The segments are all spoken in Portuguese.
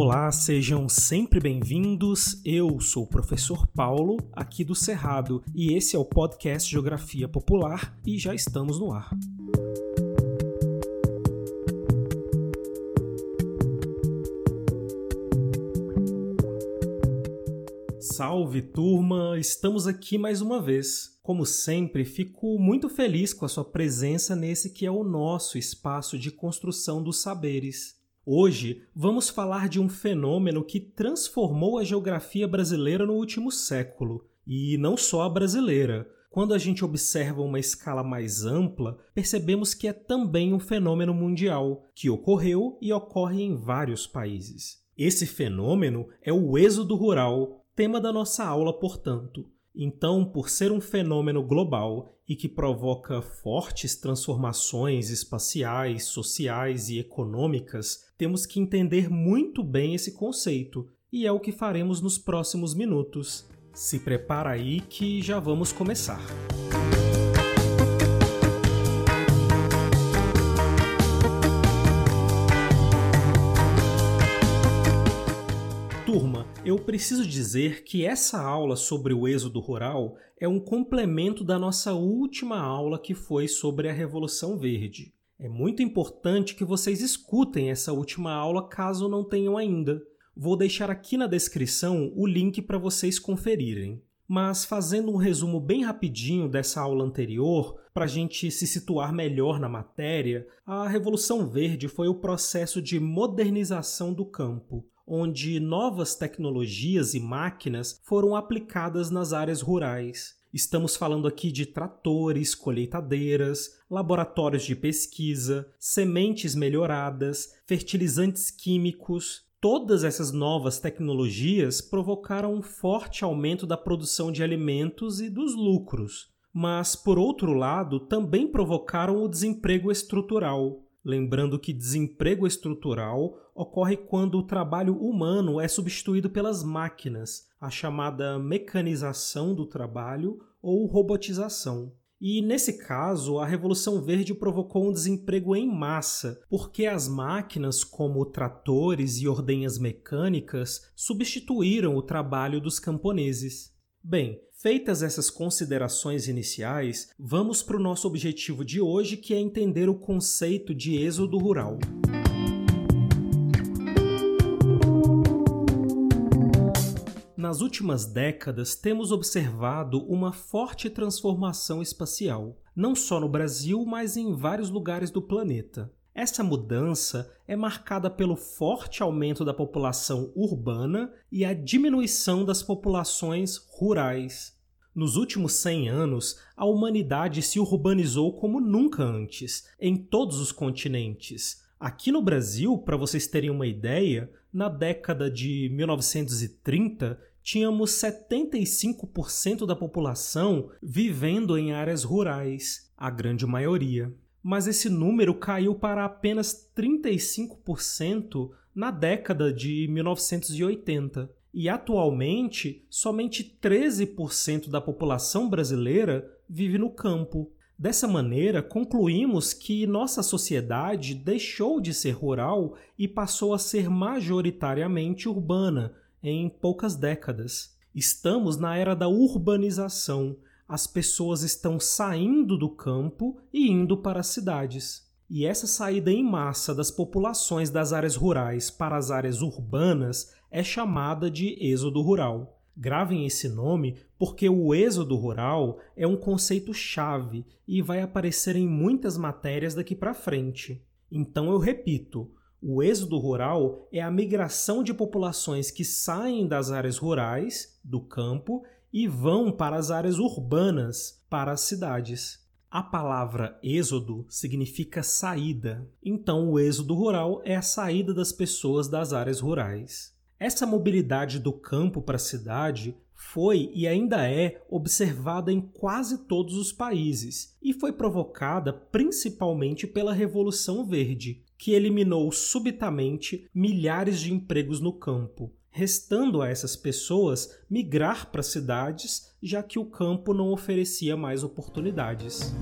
Olá, sejam sempre bem-vindos. Eu sou o professor Paulo, aqui do Cerrado, e esse é o podcast Geografia Popular e já estamos no ar. Salve turma, estamos aqui mais uma vez. Como sempre, fico muito feliz com a sua presença nesse que é o nosso espaço de construção dos saberes. Hoje vamos falar de um fenômeno que transformou a geografia brasileira no último século, e não só a brasileira. Quando a gente observa uma escala mais ampla, percebemos que é também um fenômeno mundial, que ocorreu e ocorre em vários países. Esse fenômeno é o êxodo rural, tema da nossa aula, portanto. Então, por ser um fenômeno global e que provoca fortes transformações espaciais, sociais e econômicas, temos que entender muito bem esse conceito, e é o que faremos nos próximos minutos. Se prepara aí que já vamos começar. Turma, eu preciso dizer que essa aula sobre o êxodo rural é um complemento da nossa última aula que foi sobre a Revolução Verde. É muito importante que vocês escutem essa última aula caso não tenham ainda. Vou deixar aqui na descrição o link para vocês conferirem. Mas fazendo um resumo bem rapidinho dessa aula anterior, para a gente se situar melhor na matéria, a Revolução Verde foi o processo de modernização do campo, onde novas tecnologias e máquinas foram aplicadas nas áreas rurais. Estamos falando aqui de tratores, colheitadeiras, laboratórios de pesquisa, sementes melhoradas, fertilizantes químicos. Todas essas novas tecnologias provocaram um forte aumento da produção de alimentos e dos lucros, mas, por outro lado, também provocaram o desemprego estrutural. Lembrando que desemprego estrutural ocorre quando o trabalho humano é substituído pelas máquinas, a chamada mecanização do trabalho ou robotização. E nesse caso, a Revolução Verde provocou um desemprego em massa, porque as máquinas, como tratores e ordenhas mecânicas, substituíram o trabalho dos camponeses. Bem, Feitas essas considerações iniciais, vamos para o nosso objetivo de hoje, que é entender o conceito de êxodo rural. Nas últimas décadas, temos observado uma forte transformação espacial, não só no Brasil, mas em vários lugares do planeta. Essa mudança é marcada pelo forte aumento da população urbana e a diminuição das populações rurais. Nos últimos 100 anos, a humanidade se urbanizou como nunca antes, em todos os continentes. Aqui no Brasil, para vocês terem uma ideia, na década de 1930, tínhamos 75% da população vivendo em áreas rurais, a grande maioria mas esse número caiu para apenas 35% na década de 1980. E atualmente, somente 13% da população brasileira vive no campo. Dessa maneira, concluímos que nossa sociedade deixou de ser rural e passou a ser majoritariamente urbana em poucas décadas. Estamos na era da urbanização, as pessoas estão saindo do campo e indo para as cidades. E essa saída em massa das populações das áreas rurais para as áreas urbanas é chamada de êxodo rural. Gravem esse nome porque o êxodo rural é um conceito chave e vai aparecer em muitas matérias daqui para frente. Então eu repito, o êxodo rural é a migração de populações que saem das áreas rurais, do campo, e vão para as áreas urbanas, para as cidades. A palavra êxodo significa saída, então o êxodo rural é a saída das pessoas das áreas rurais. Essa mobilidade do campo para a cidade foi e ainda é observada em quase todos os países e foi provocada principalmente pela Revolução Verde, que eliminou subitamente milhares de empregos no campo, restando a essas pessoas migrar para cidades, já que o campo não oferecia mais oportunidades.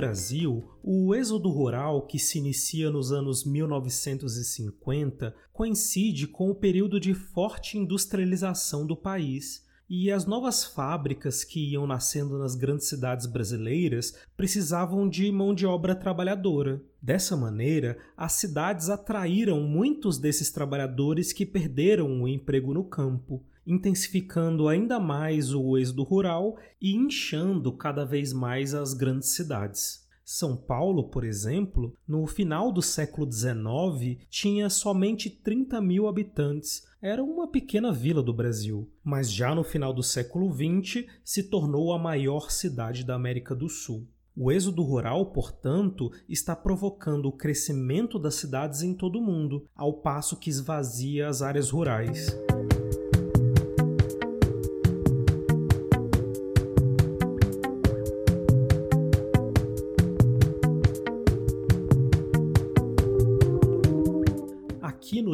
Brasil, o êxodo rural, que se inicia nos anos 1950, coincide com o período de forte industrialização do país. E as novas fábricas que iam nascendo nas grandes cidades brasileiras precisavam de mão de obra trabalhadora. Dessa maneira, as cidades atraíram muitos desses trabalhadores que perderam o emprego no campo intensificando ainda mais o êxodo rural e inchando cada vez mais as grandes cidades. São Paulo, por exemplo, no final do século XIX, tinha somente 30 mil habitantes. Era uma pequena vila do Brasil, mas já no final do século XX se tornou a maior cidade da América do Sul. O êxodo rural, portanto, está provocando o crescimento das cidades em todo o mundo, ao passo que esvazia as áreas rurais.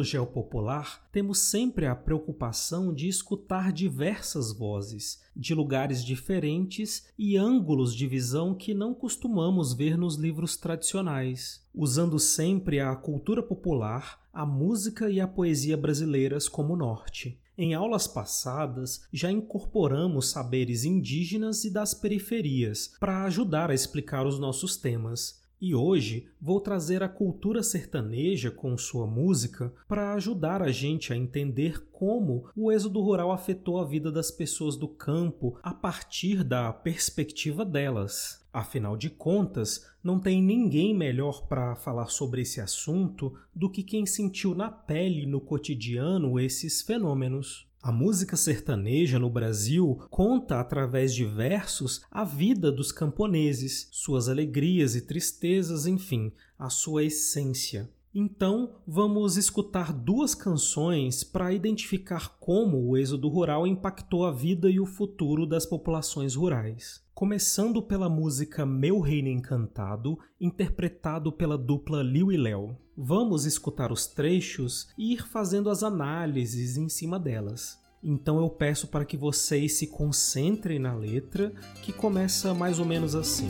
Geopopular, temos sempre a preocupação de escutar diversas vozes, de lugares diferentes e ângulos de visão que não costumamos ver nos livros tradicionais, usando sempre a cultura popular, a música e a poesia brasileiras como norte. Em aulas passadas, já incorporamos saberes indígenas e das periferias para ajudar a explicar os nossos temas. E hoje vou trazer a cultura sertaneja com sua música para ajudar a gente a entender como o êxodo rural afetou a vida das pessoas do campo a partir da perspectiva delas. Afinal de contas, não tem ninguém melhor para falar sobre esse assunto do que quem sentiu na pele no cotidiano esses fenômenos. A música sertaneja no Brasil conta através de versos a vida dos camponeses, suas alegrias e tristezas, enfim, a sua essência. Então, vamos escutar duas canções para identificar como o êxodo rural impactou a vida e o futuro das populações rurais. Começando pela música Meu Reino Encantado, interpretado pela dupla Liu e Léo. Vamos escutar os trechos e ir fazendo as análises em cima delas. Então eu peço para que vocês se concentrem na letra, que começa mais ou menos assim.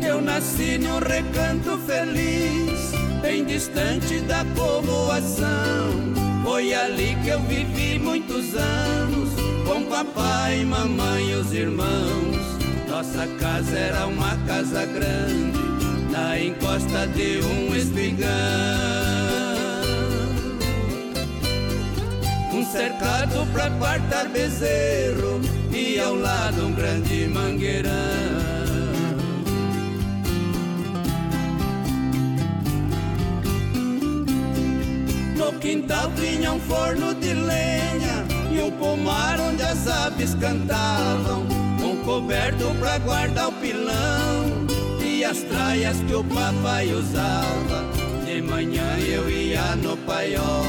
Eu nasci num recanto feliz, bem distante da povoação. Foi ali que eu vivi muitos anos, com papai, mamãe e os irmãos. Nossa casa era uma casa grande, na encosta de um espigão. Um cercado pra quartar bezerro e ao lado um grande mangueirão. No quintal tinha um forno de lenha e um pomar onde as aves cantavam coberto pra guardar o pilão e as traias que o papai usava. De manhã eu ia no paiol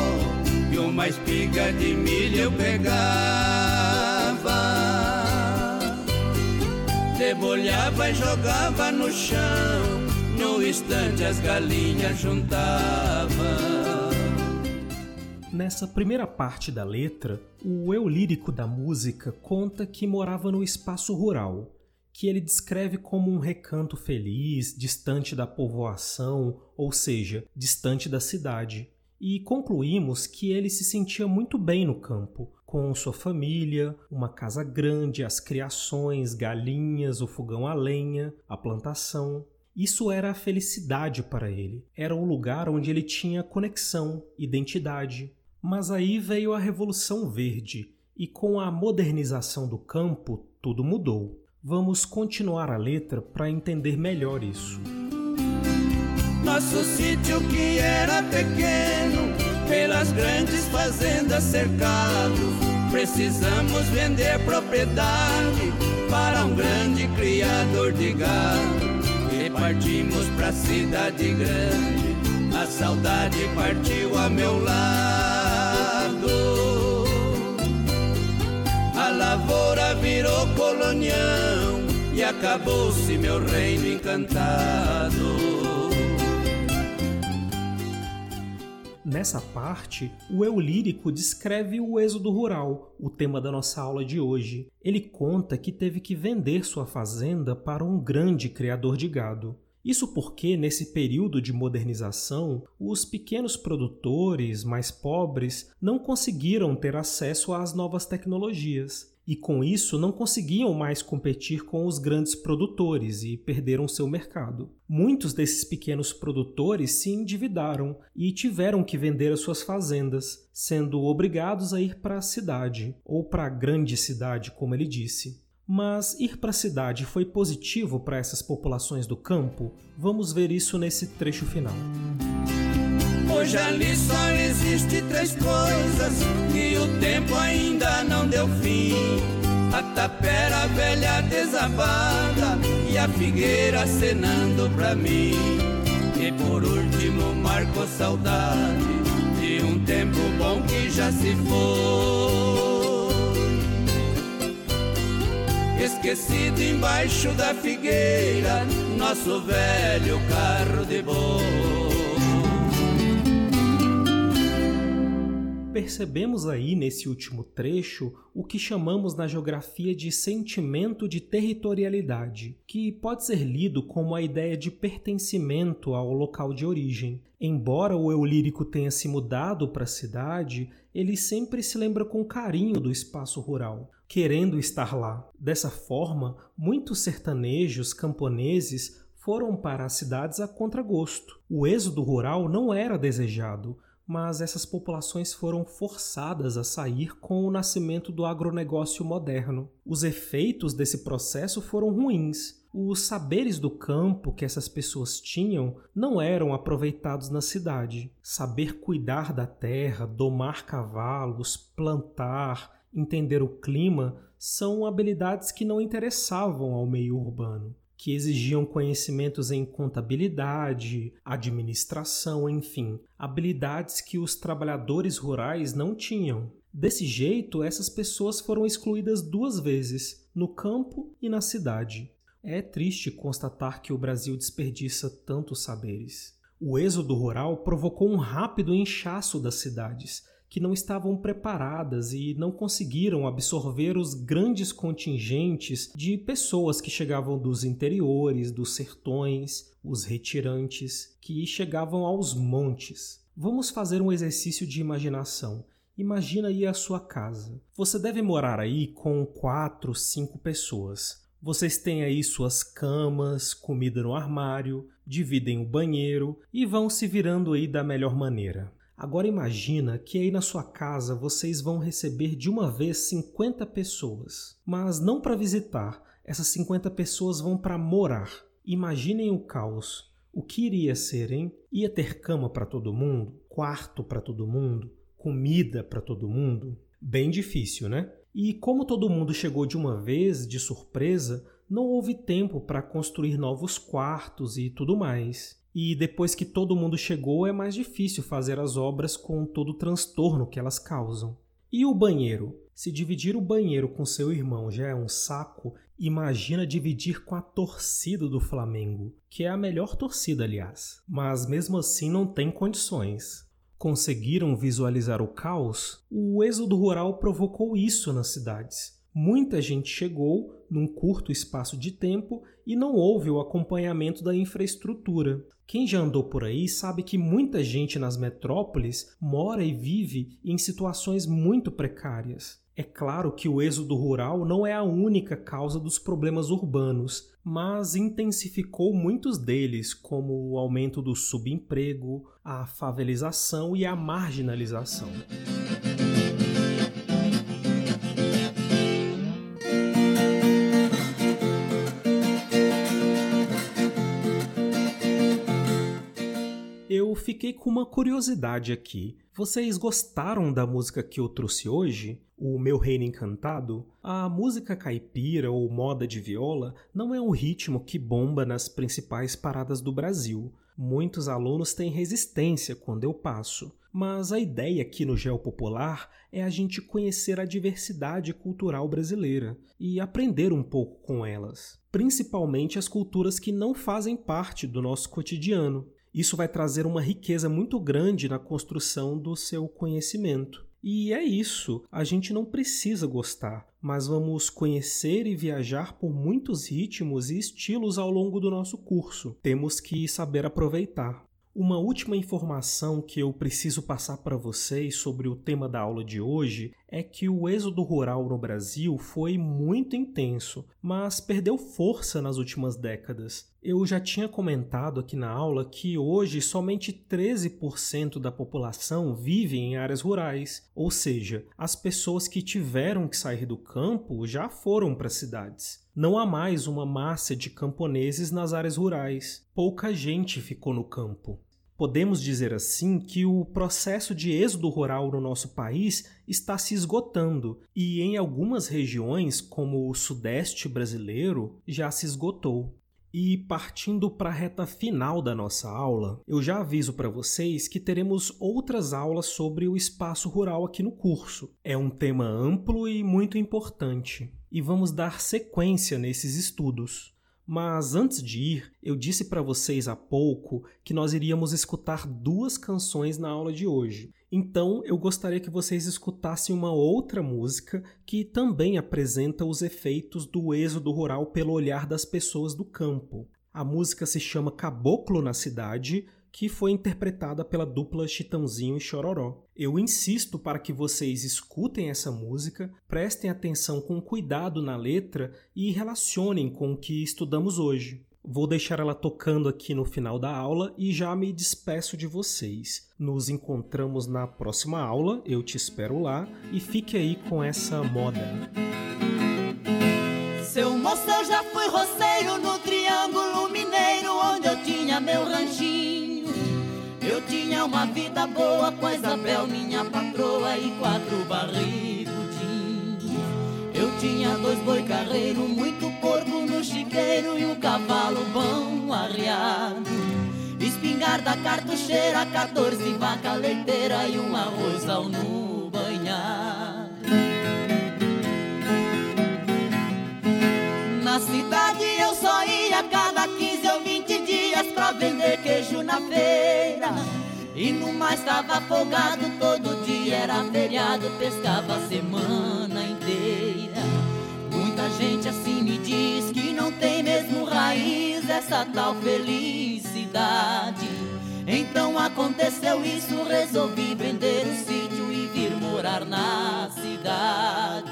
e uma espiga de milho eu pegava. Debolhava e jogava no chão, no instante as galinhas juntavam. Nessa primeira parte da letra, o eu lírico da música conta que morava no espaço rural, que ele descreve como um recanto feliz, distante da povoação, ou seja, distante da cidade. E concluímos que ele se sentia muito bem no campo, com sua família, uma casa grande, as criações, galinhas, o fogão a lenha, a plantação. Isso era a felicidade para ele. Era o lugar onde ele tinha conexão, identidade. Mas aí veio a Revolução Verde e com a modernização do campo tudo mudou. Vamos continuar a letra para entender melhor isso. Nosso sítio que era pequeno, pelas grandes fazendas cercado, precisamos vender propriedade para um grande criador de gado. E partimos pra cidade grande, a saudade partiu a meu lado. Acabou-se meu reino encantado. Nessa parte, o eu lírico descreve o êxodo rural, o tema da nossa aula de hoje. Ele conta que teve que vender sua fazenda para um grande criador de gado. Isso porque, nesse período de modernização, os pequenos produtores mais pobres não conseguiram ter acesso às novas tecnologias e com isso não conseguiam mais competir com os grandes produtores e perderam seu mercado. Muitos desses pequenos produtores se endividaram e tiveram que vender as suas fazendas, sendo obrigados a ir para a cidade, ou para a grande cidade, como ele disse. Mas ir para a cidade foi positivo para essas populações do campo? Vamos ver isso nesse trecho final. Hoje ali só existe três coisas que o tempo ainda não deu fim. A tapera velha desabada e a figueira acenando pra mim. E por último marco saudade de um tempo bom que já se foi. Esquecido embaixo da figueira, nosso velho carro de boi. Percebemos aí nesse último trecho o que chamamos na geografia de sentimento de territorialidade, que pode ser lido como a ideia de pertencimento ao local de origem. Embora o eu lírico tenha se mudado para a cidade, ele sempre se lembra com carinho do espaço rural, querendo estar lá. Dessa forma, muitos sertanejos camponeses foram para as cidades a contragosto. O êxodo rural não era desejado, mas essas populações foram forçadas a sair com o nascimento do agronegócio moderno. Os efeitos desse processo foram ruins. Os saberes do campo que essas pessoas tinham não eram aproveitados na cidade. Saber cuidar da terra, domar cavalos, plantar, entender o clima são habilidades que não interessavam ao meio urbano que exigiam conhecimentos em contabilidade, administração, enfim, habilidades que os trabalhadores rurais não tinham. Desse jeito, essas pessoas foram excluídas duas vezes, no campo e na cidade. É triste constatar que o Brasil desperdiça tantos saberes. O êxodo rural provocou um rápido inchaço das cidades, que não estavam preparadas e não conseguiram absorver os grandes contingentes de pessoas que chegavam dos interiores, dos sertões, os retirantes, que chegavam aos montes. Vamos fazer um exercício de imaginação. Imagina aí a sua casa. Você deve morar aí com quatro, cinco pessoas. Vocês têm aí suas camas, comida no armário, dividem o banheiro e vão se virando aí da melhor maneira. Agora imagina que aí na sua casa vocês vão receber de uma vez 50 pessoas, mas não para visitar. Essas 50 pessoas vão para morar. Imaginem o caos. O que iria ser, hein? Ia ter cama para todo mundo, quarto para todo mundo, comida para todo mundo? Bem difícil, né? E como todo mundo chegou de uma vez, de surpresa, não houve tempo para construir novos quartos e tudo mais. E depois que todo mundo chegou, é mais difícil fazer as obras com todo o transtorno que elas causam. E o banheiro? Se dividir o banheiro com seu irmão já é um saco, imagina dividir com a torcida do Flamengo, que é a melhor torcida, aliás. Mas mesmo assim não tem condições. Conseguiram visualizar o caos? O êxodo rural provocou isso nas cidades. Muita gente chegou num curto espaço de tempo e não houve o acompanhamento da infraestrutura. Quem já andou por aí sabe que muita gente nas metrópoles mora e vive em situações muito precárias. É claro que o êxodo rural não é a única causa dos problemas urbanos, mas intensificou muitos deles, como o aumento do subemprego, a favelização e a marginalização. Fiquei com uma curiosidade aqui. Vocês gostaram da música que eu trouxe hoje? O Meu Reino Encantado? A música caipira ou moda de viola não é um ritmo que bomba nas principais paradas do Brasil. Muitos alunos têm resistência quando eu passo, mas a ideia aqui no Geo Popular é a gente conhecer a diversidade cultural brasileira e aprender um pouco com elas, principalmente as culturas que não fazem parte do nosso cotidiano. Isso vai trazer uma riqueza muito grande na construção do seu conhecimento. E é isso, a gente não precisa gostar, mas vamos conhecer e viajar por muitos ritmos e estilos ao longo do nosso curso. Temos que saber aproveitar. Uma última informação que eu preciso passar para vocês sobre o tema da aula de hoje é que o êxodo rural no Brasil foi muito intenso, mas perdeu força nas últimas décadas. Eu já tinha comentado aqui na aula que hoje somente 13% da população vive em áreas rurais, ou seja, as pessoas que tiveram que sair do campo já foram para cidades. Não há mais uma massa de camponeses nas áreas rurais. Pouca gente ficou no campo. Podemos dizer assim que o processo de êxodo rural no nosso país está se esgotando e, em algumas regiões, como o Sudeste brasileiro, já se esgotou. E partindo para a reta final da nossa aula, eu já aviso para vocês que teremos outras aulas sobre o espaço rural aqui no curso. É um tema amplo e muito importante, e vamos dar sequência nesses estudos. Mas antes de ir, eu disse para vocês há pouco que nós iríamos escutar duas canções na aula de hoje. Então eu gostaria que vocês escutassem uma outra música que também apresenta os efeitos do êxodo rural pelo olhar das pessoas do campo. A música se chama Caboclo na Cidade que foi interpretada pela dupla Chitãozinho e Chororó. Eu insisto para que vocês escutem essa música, prestem atenção com cuidado na letra e relacionem com o que estudamos hoje. Vou deixar ela tocando aqui no final da aula e já me despeço de vocês. Nos encontramos na próxima aula, eu te espero lá e fique aí com essa moda. Vida boa com a Isabel, minha patroa, e quatro barrigudinhos. Eu tinha dois boi carreiro, muito porco no chiqueiro e um cavalo bom arriado. Espingarda cartucheira, 14 vaca leiteira e um arrozal no banhado. Na cidade eu só ia cada 15 ou 20 dias pra vender queijo na feira. E no mar estava afogado, todo dia era feriado, pescava a semana inteira. Muita gente assim me diz que não tem mesmo raiz essa tal felicidade. Então aconteceu isso, resolvi vender o sítio e vir morar na cidade.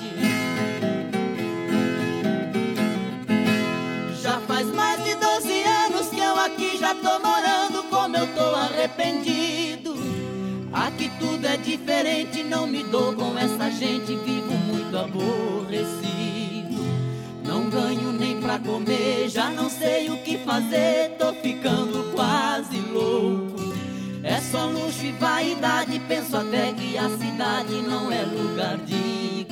Dou com essa gente, vivo muito aborrecido. Não ganho nem pra comer, já não sei o que fazer, tô ficando quase louco. É só luxo e vaidade, penso até que a cidade não é lugar de